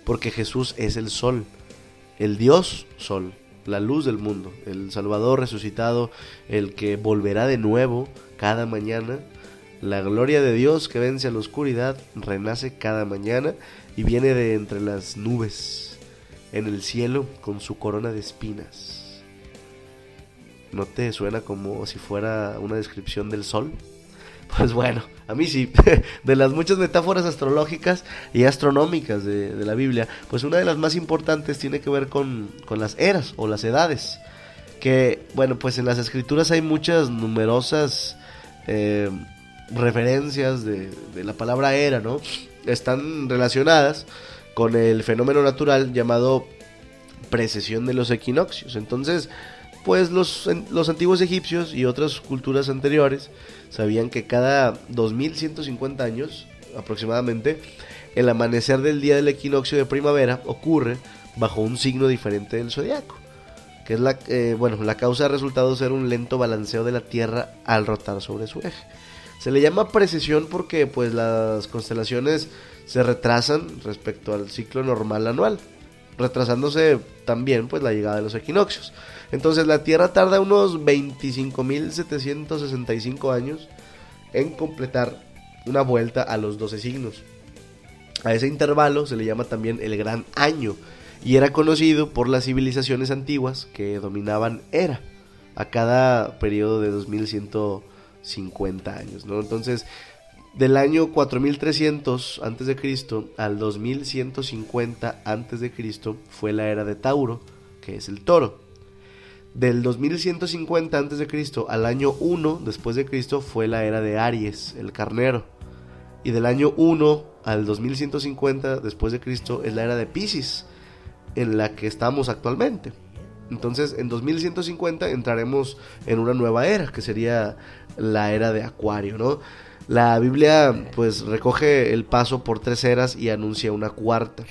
porque Jesús es el sol, el Dios sol, la luz del mundo, el Salvador resucitado, el que volverá de nuevo cada mañana. La gloria de Dios que vence a la oscuridad renace cada mañana y viene de entre las nubes en el cielo con su corona de espinas. ¿No te suena como si fuera una descripción del sol? Pues bueno, a mí sí. De las muchas metáforas astrológicas y astronómicas de, la Biblia, pues una de las más importantes tiene que ver con, las eras o las edades. Que, bueno, pues en las escrituras hay muchas numerosas eh, referencias de, de la palabra era, ¿no? Están relacionadas con el fenómeno natural llamado precesión de los equinoccios. Entonces, pues los, los antiguos egipcios y otras culturas anteriores sabían que cada 2150 años aproximadamente el amanecer del día del equinoccio de primavera ocurre bajo un signo diferente del zodiaco, que es la, eh, bueno, la causa ha resultado ser un lento balanceo de la Tierra al rotar sobre su eje. Se le llama precesión porque pues las constelaciones se retrasan respecto al ciclo normal anual, retrasándose también pues la llegada de los equinoccios. Entonces la Tierra tarda unos 25.765 años en completar una vuelta a los 12 signos. A ese intervalo se le llama también el Gran Año y era conocido por las civilizaciones antiguas que dominaban Era a cada periodo de 2150 años, ¿no? Entonces, del año 4300 antes de Cristo al 2150 antes de Cristo fue la era de Tauro, que es el Toro. Del 2150 a.C. al año 1 después de Cristo fue la era de Aries, el carnero. Y del año 1 al 2150 después de Cristo es la era de Pisces, en la que estamos actualmente. Entonces, en 2150 entraremos en una nueva era, que sería la era de Acuario, ¿no? La Biblia pues recoge el paso por tres eras y anuncia una cuarta.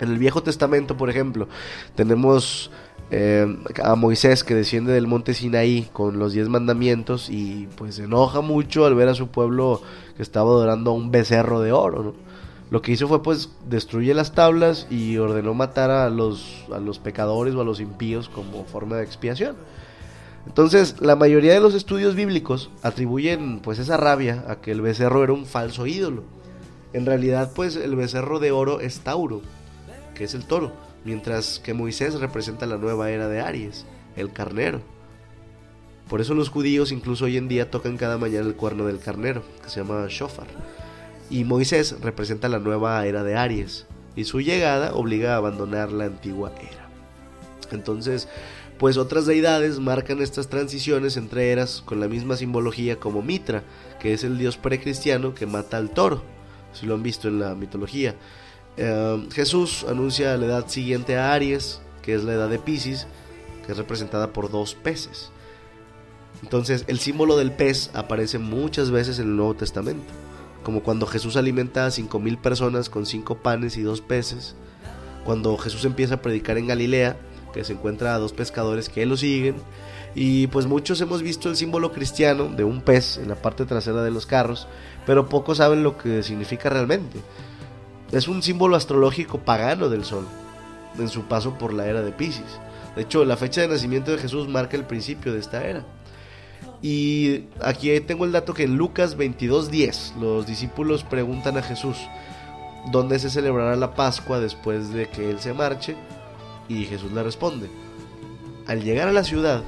En el Viejo Testamento, por ejemplo, tenemos eh, a Moisés que desciende del monte Sinaí con los diez mandamientos y pues se enoja mucho al ver a su pueblo que estaba adorando a un becerro de oro. Lo que hizo fue pues destruye las tablas y ordenó matar a los, a los pecadores o a los impíos como forma de expiación. Entonces, la mayoría de los estudios bíblicos atribuyen pues esa rabia a que el becerro era un falso ídolo. En realidad, pues el becerro de oro es Tauro, que es el toro mientras que Moisés representa la nueva era de Aries, el carnero. Por eso los judíos incluso hoy en día tocan cada mañana el cuerno del carnero, que se llama shofar. Y Moisés representa la nueva era de Aries, y su llegada obliga a abandonar la antigua era. Entonces, pues otras deidades marcan estas transiciones entre eras con la misma simbología como Mitra, que es el dios precristiano que mata al toro, si lo han visto en la mitología. Eh, Jesús anuncia la edad siguiente a Aries, que es la edad de Pisces, que es representada por dos peces. Entonces, el símbolo del pez aparece muchas veces en el Nuevo Testamento, como cuando Jesús alimenta a cinco mil personas con cinco panes y dos peces, cuando Jesús empieza a predicar en Galilea, que se encuentra a dos pescadores que lo siguen, y pues muchos hemos visto el símbolo cristiano de un pez en la parte trasera de los carros, pero pocos saben lo que significa realmente. Es un símbolo astrológico pagano del sol en su paso por la era de Pisces. De hecho, la fecha de nacimiento de Jesús marca el principio de esta era. Y aquí tengo el dato que en Lucas 22:10 los discípulos preguntan a Jesús dónde se celebrará la Pascua después de que él se marche y Jesús le responde, al llegar a la ciudad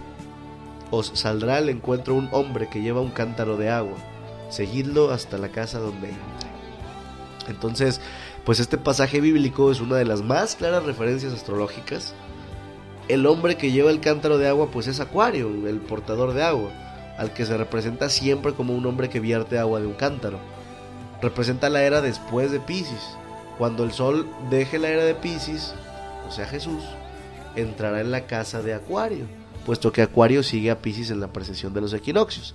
os saldrá al encuentro un hombre que lleva un cántaro de agua, seguidlo hasta la casa donde entre. Entonces, pues este pasaje bíblico es una de las más claras referencias astrológicas. El hombre que lleva el cántaro de agua pues es Acuario, el portador de agua, al que se representa siempre como un hombre que vierte agua de un cántaro. Representa la era después de Pisces. Cuando el sol deje la era de Pisces, sea Jesús, entrará en la casa de Acuario, puesto que Acuario sigue a Pisces en la precesión de los equinoccios.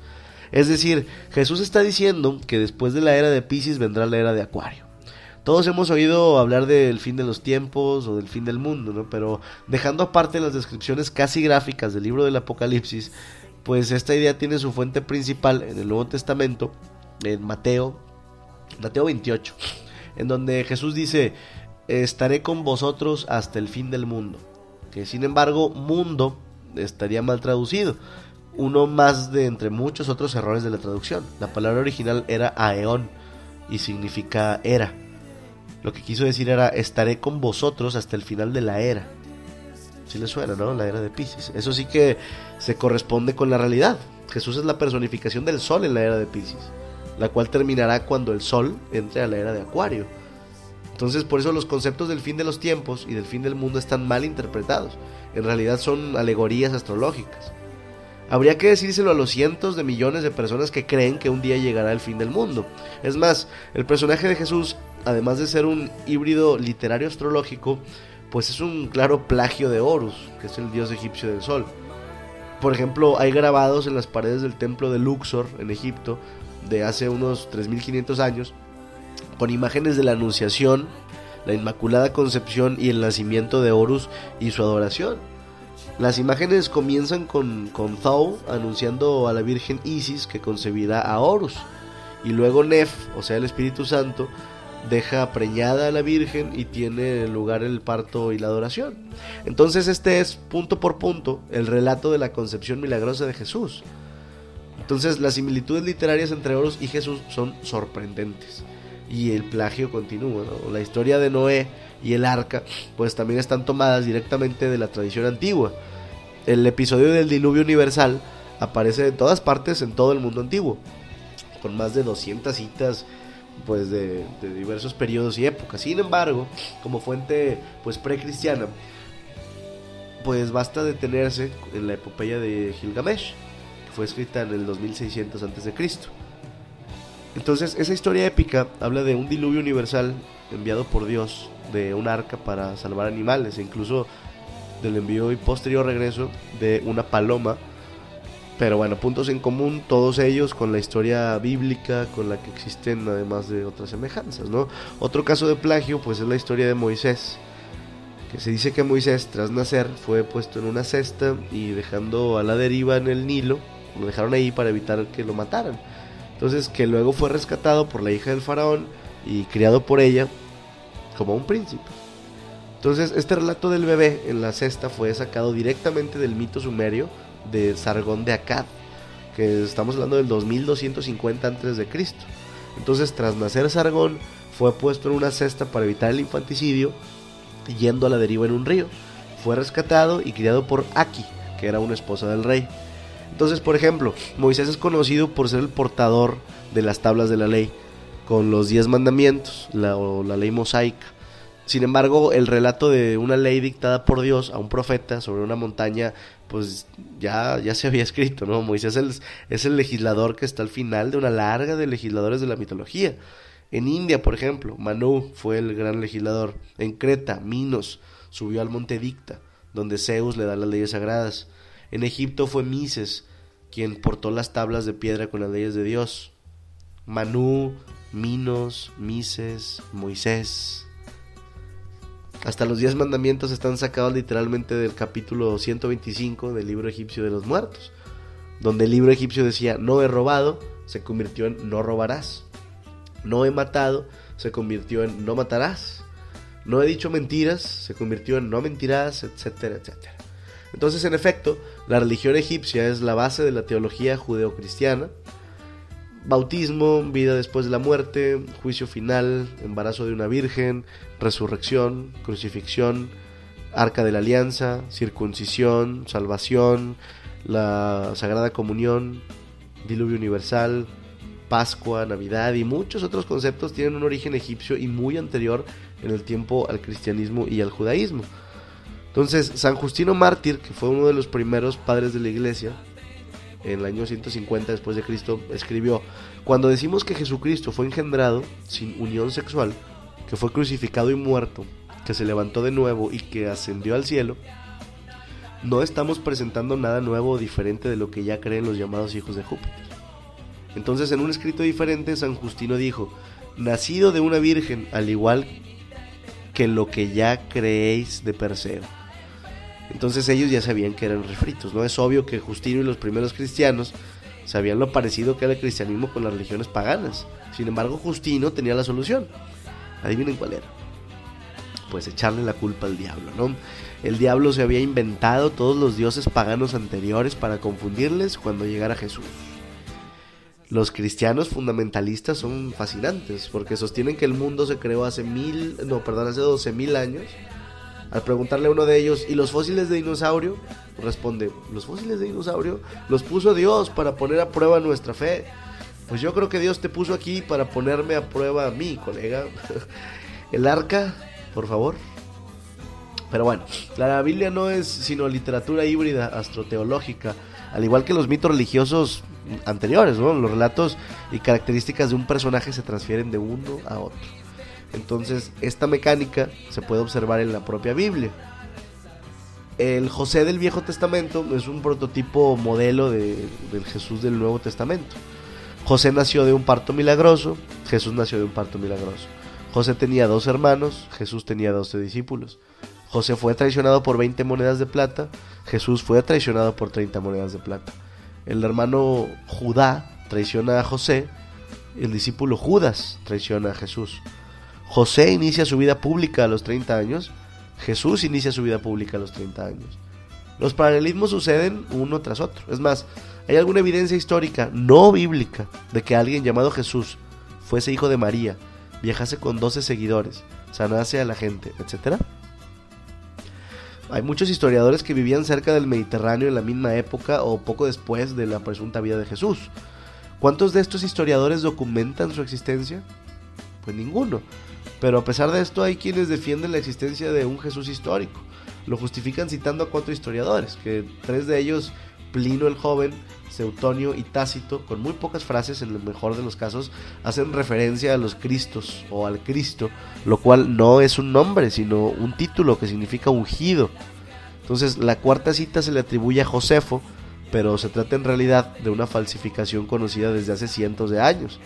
Es decir, Jesús está diciendo que después de la era de Pisces vendrá la era de Acuario. Todos hemos oído hablar del fin de los tiempos o del fin del mundo, ¿no? Pero dejando aparte las descripciones casi gráficas del libro del Apocalipsis, pues esta idea tiene su fuente principal en el Nuevo Testamento, en Mateo, Mateo 28, en donde Jesús dice, estaré con vosotros hasta el fin del mundo. Que sin embargo, mundo estaría mal traducido. Uno más de entre muchos otros errores de la traducción. La palabra original era aeón y significa era. Lo que quiso decir era estaré con vosotros hasta el final de la era. Si le suena, ¿no? La era de Pisces. Eso sí que se corresponde con la realidad. Jesús es la personificación del sol en la era de Pisces, la cual terminará cuando el sol entre a la era de Acuario. Entonces, por eso los conceptos del fin de los tiempos y del fin del mundo están mal interpretados. En realidad son alegorías astrológicas. Habría que decírselo a los cientos de millones de personas que creen que un día llegará el fin del mundo. Es más, el personaje de Jesús, además de ser un híbrido literario astrológico, pues es un claro plagio de Horus, que es el dios egipcio del sol. Por ejemplo, hay grabados en las paredes del templo de Luxor, en Egipto, de hace unos 3500 años, con imágenes de la Anunciación, la Inmaculada Concepción y el nacimiento de Horus y su adoración. Las imágenes comienzan con, con anunciando a la Virgen Isis que concebirá a Horus. Y luego Nef, o sea el Espíritu Santo, deja preñada a la Virgen y tiene lugar el parto y la adoración. Entonces este es punto por punto el relato de la concepción milagrosa de Jesús. Entonces las similitudes literarias entre Horus y Jesús son sorprendentes. Y el plagio continúa. La historia de Noé y el arca pues también están tomadas directamente de la tradición antigua. El episodio del diluvio universal aparece en todas partes en todo el mundo antiguo, con más de 200 citas pues de, diversos periodos y épocas. Sin embargo, como fuente pues precristiana, pues basta detenerse en la epopeya de Gilgamesh, que fue escrita en el 2600 a.C. Entonces, esa historia épica habla de un diluvio universal enviado por Dios de un arca para salvar animales, e incluso del envío y posterior regreso de una paloma pero bueno, puntos en común, todos ellos con la historia bíblica, con la que existen además de otras semejanzas, ¿no? Otro caso de plagio, pues es la historia de Moisés, que se dice que Moisés, tras nacer, fue puesto en una cesta y dejando a la deriva en el Nilo, lo dejaron ahí para evitar que lo mataran. Entonces, que luego fue rescatado por la hija del faraón y criado por ella como un príncipe. Entonces, este relato del bebé en la cesta fue sacado directamente del mito sumerio, de Sargón de Akkad, que estamos hablando del 2250 antes de Cristo. Entonces, tras nacer Sargón, fue puesto en una cesta para evitar el infanticidio, yendo a la deriva en un río. Fue rescatado y criado por Aki, que era una esposa del rey. Entonces, por ejemplo, Moisés es conocido por ser el portador de las tablas de la ley, con los diez mandamientos, la, o la ley mosaica. Sin embargo, el relato de una ley dictada por Dios a un profeta sobre una montaña, pues ya, ya se había escrito, ¿no? Moisés es, es el legislador que está al final de una larga de legisladores de la mitología. En India, por ejemplo, Manu fue el gran legislador. En Creta, Minos subió al monte Dicta, donde Zeus le da las leyes sagradas. En Egipto fue Mises, quien portó las tablas de piedra con las leyes de Dios. Manu, Minos, Mises, Moisés. Hasta los diez mandamientos están sacados literalmente del capítulo 125 del libro egipcio de los muertos, donde el libro egipcio decía, no he robado, se convirtió en no robarás. No he matado, se convirtió en no matarás. No he dicho mentiras, se convirtió en no mentirás, etcétera, etcétera. Entonces, en efecto, la religión egipcia es la base de la teología judeocristiana, bautismo, vida después de la muerte, juicio final, embarazo de una virgen, resurrección, crucifixión, arca de la alianza, circuncisión, salvación, la sagrada comunión, diluvio universal, Pascua, Navidad y muchos otros conceptos tienen un origen egipcio y muy anterior en el tiempo al cristianismo y al judaísmo. Entonces, San Justino Mártir, que fue uno de los primeros padres de la iglesia, en el año 150 después de Cristo, escribió, cuando decimos que Jesucristo fue engendrado sin unión sexual, que fue crucificado y muerto, que se levantó de nuevo y que ascendió al cielo, no estamos presentando nada nuevo o diferente de lo que ya creen los llamados hijos de Júpiter. Entonces en un escrito diferente San Justino dijo, nacido de una virgen, al igual que lo que ya creéis de Perseo. Entonces ellos ya sabían que eran refritos, ¿no? Es obvio que Justino y los primeros cristianos sabían lo parecido que era el cristianismo con las religiones paganas. Sin embargo, Justino tenía la solución. Adivinen cuál era. Pues echarle la culpa al diablo, ¿no? El diablo se había inventado todos los dioses paganos anteriores para confundirles cuando llegara Jesús. Los cristianos fundamentalistas son fascinantes porque sostienen que el mundo se creó hace mil, no, perdón, hace doce mil años. Al preguntarle a uno de ellos, ¿y los fósiles de dinosaurio? Responde, los fósiles de dinosaurio los puso Dios para poner a prueba nuestra fe. Pues yo creo que Dios te puso aquí para ponerme a prueba a mí, colega. El arca, por favor. Pero bueno, la Biblia no es sino literatura híbrida astroteológica, al igual que los mitos religiosos anteriores, ¿no? Los relatos y características de un personaje se transfieren de uno a otro. Entonces, esta mecánica se puede observar en la propia Biblia. El José del Viejo Testamento es un prototipo modelo de, del Jesús del Nuevo Testamento. José nació de un parto milagroso, Jesús nació de un parto milagroso. José tenía dos hermanos, Jesús tenía doce discípulos. José fue traicionado por 20 monedas de plata, Jesús fue traicionado por 30 monedas de plata. El hermano Judá traiciona a José, el discípulo Judas traiciona a Jesús. José inicia su vida pública a los 30 años, Jesús inicia su vida pública a los 30 años. Los paralelismos suceden uno tras otro. Es más, ¿hay alguna evidencia histórica no bíblica de que alguien llamado Jesús fuese hijo de María, viajase con 12 seguidores, sanase a la gente, etcétera? Hay muchos historiadores que vivían cerca del Mediterráneo en la misma época o poco después de la presunta vida de Jesús. ¿Cuántos de estos historiadores documentan su existencia? Pues ninguno. Pero a pesar de esto hay quienes defienden la existencia de un Jesús histórico. Lo justifican citando a cuatro historiadores, que tres de ellos, Plino el joven, Seutonio y Tácito, con muy pocas frases en el mejor de los casos, hacen referencia a los Cristos o al Cristo, lo cual no es un nombre, sino un título que significa ungido. Entonces la cuarta cita se le atribuye a Josefo, pero se trata en realidad de una falsificación conocida desde hace cientos de años.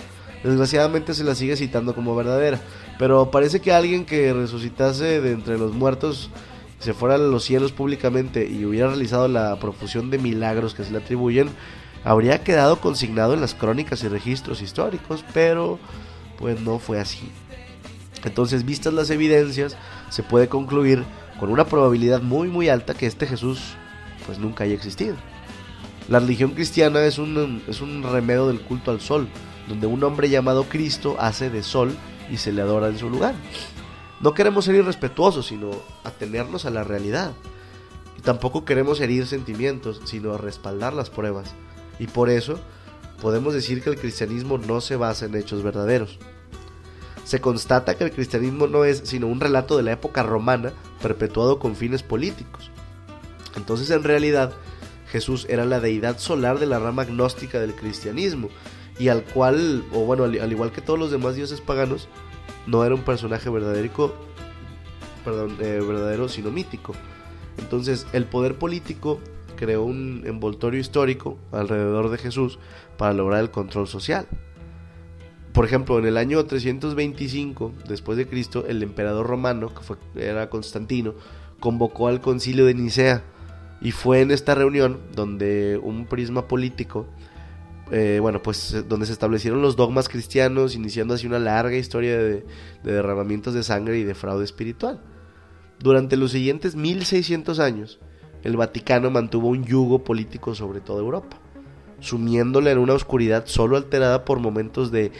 Desgraciadamente se la sigue citando como verdadera, pero parece que alguien que resucitase de entre los muertos se fuera a los cielos públicamente y hubiera realizado la profusión de milagros que se le atribuyen, habría quedado consignado en las crónicas y registros históricos, pero pues no fue así. Entonces, vistas las evidencias, se puede concluir con una probabilidad muy muy alta que este Jesús pues nunca haya existido. La religión cristiana es un, es un remedio del culto al sol, donde un hombre llamado Cristo hace de sol y se le adora en su lugar. No queremos ser irrespetuosos, sino atenernos a la realidad. Y tampoco queremos herir sentimientos, sino respaldar las pruebas. Y por eso podemos decir que el cristianismo no se basa en hechos verdaderos. Se constata que el cristianismo no es sino un relato de la época romana perpetuado con fines políticos. Entonces en realidad Jesús era la deidad solar de la rama agnóstica del cristianismo y al cual, o bueno, al, igual que todos los demás dioses paganos, no era un personaje verdadero, perdón, eh, verdadero sino mítico. Entonces el poder político creó un envoltorio histórico alrededor de Jesús para lograr el control social. Por ejemplo, en el año 325 después de Cristo, el emperador romano, que fue, era Constantino, convocó al concilio de Nicea y fue en esta reunión donde un prisma político, eh, bueno, pues donde se establecieron los dogmas cristianos, iniciando así una larga historia de, de derramamientos de sangre y de fraude espiritual. Durante los siguientes 1600 años, el Vaticano mantuvo un yugo político sobre toda Europa, sumiéndole en una oscuridad solo alterada por momentos de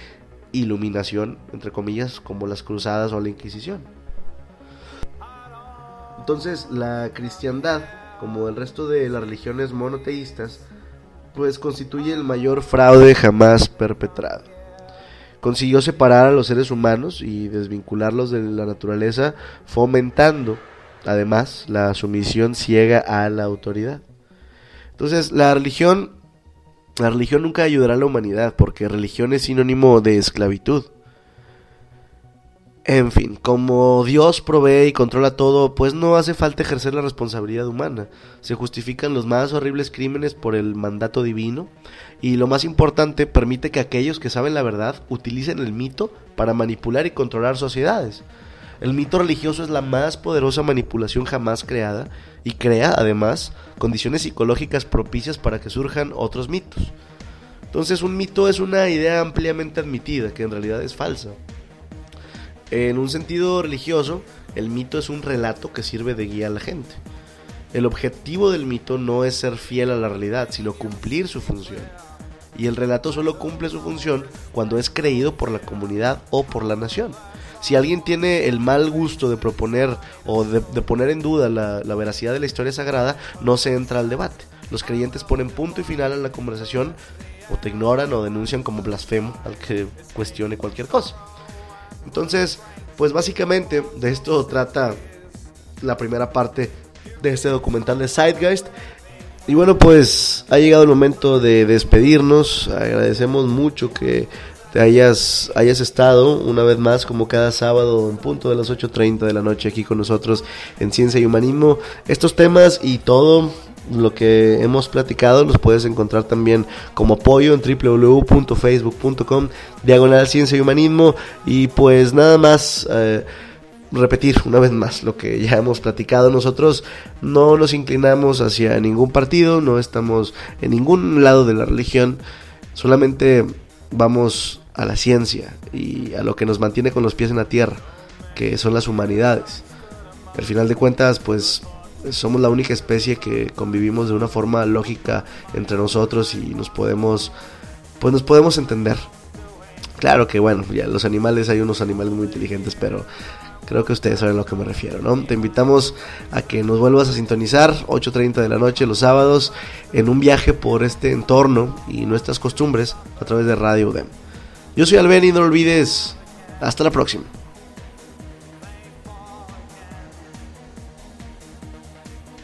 iluminación, entre comillas, como las cruzadas o la Inquisición. Entonces, la cristiandad, como el resto de las religiones monoteístas, pues constituye el mayor fraude jamás perpetrado. Consiguió separar a los seres humanos y desvincularlos de la naturaleza, fomentando además la sumisión ciega a la autoridad. Entonces, la religión la religión nunca ayudará a la humanidad porque religión es sinónimo de esclavitud. En fin, como Dios provee y controla todo, pues no hace falta ejercer la responsabilidad humana. Se justifican los más horribles crímenes por el mandato divino y lo más importante, permite que aquellos que saben la verdad utilicen el mito para manipular y controlar sociedades. El mito religioso es la más poderosa manipulación jamás creada y crea, además, condiciones psicológicas propicias para que surjan otros mitos. Entonces un mito es una idea ampliamente admitida, que en realidad es falsa. En un sentido religioso, el mito es un relato que sirve de guía a la gente. El objetivo del mito no es ser fiel a la realidad, sino cumplir su función. Y el relato solo cumple su función cuando es creído por la comunidad o por la nación. Si alguien tiene el mal gusto de proponer o de, poner en duda la, la veracidad de la historia sagrada, no se entra al debate. Los creyentes ponen punto y final a la conversación o te ignoran o denuncian como blasfemo al que cuestione cualquier cosa. Entonces, pues básicamente de esto trata la primera parte de este documental de Zeitgeist. Y bueno, pues ha llegado el momento de despedirnos. Agradecemos mucho que te hayas, hayas estado una vez más como cada sábado en punto de las 8.30 de la noche aquí con nosotros en Ciencia y Humanismo. Estos temas y todo lo que hemos platicado los puedes encontrar también como apoyo en www.facebook.com diagonal ciencia y humanismo. Y pues nada más eh, repetir una vez más lo que ya hemos platicado. Nosotros no nos inclinamos hacia ningún partido no estamos en ningún lado de la religión solamente vamos a la ciencia y a lo que nos mantiene con los pies en la tierra que son las humanidades. Al final de cuentas pues somos la única especie que convivimos de una forma lógica entre nosotros y nos podemos pues nos podemos entender. Claro que bueno, ya los animales hay unos animales muy inteligentes, pero creo que ustedes saben a lo que me refiero, ¿no? Te invitamos a que nos vuelvas a sintonizar 8:30 de la noche los sábados en un viaje por este entorno y nuestras costumbres a través de Radio UDEM. Yo soy Alben y no olvides, hasta la próxima.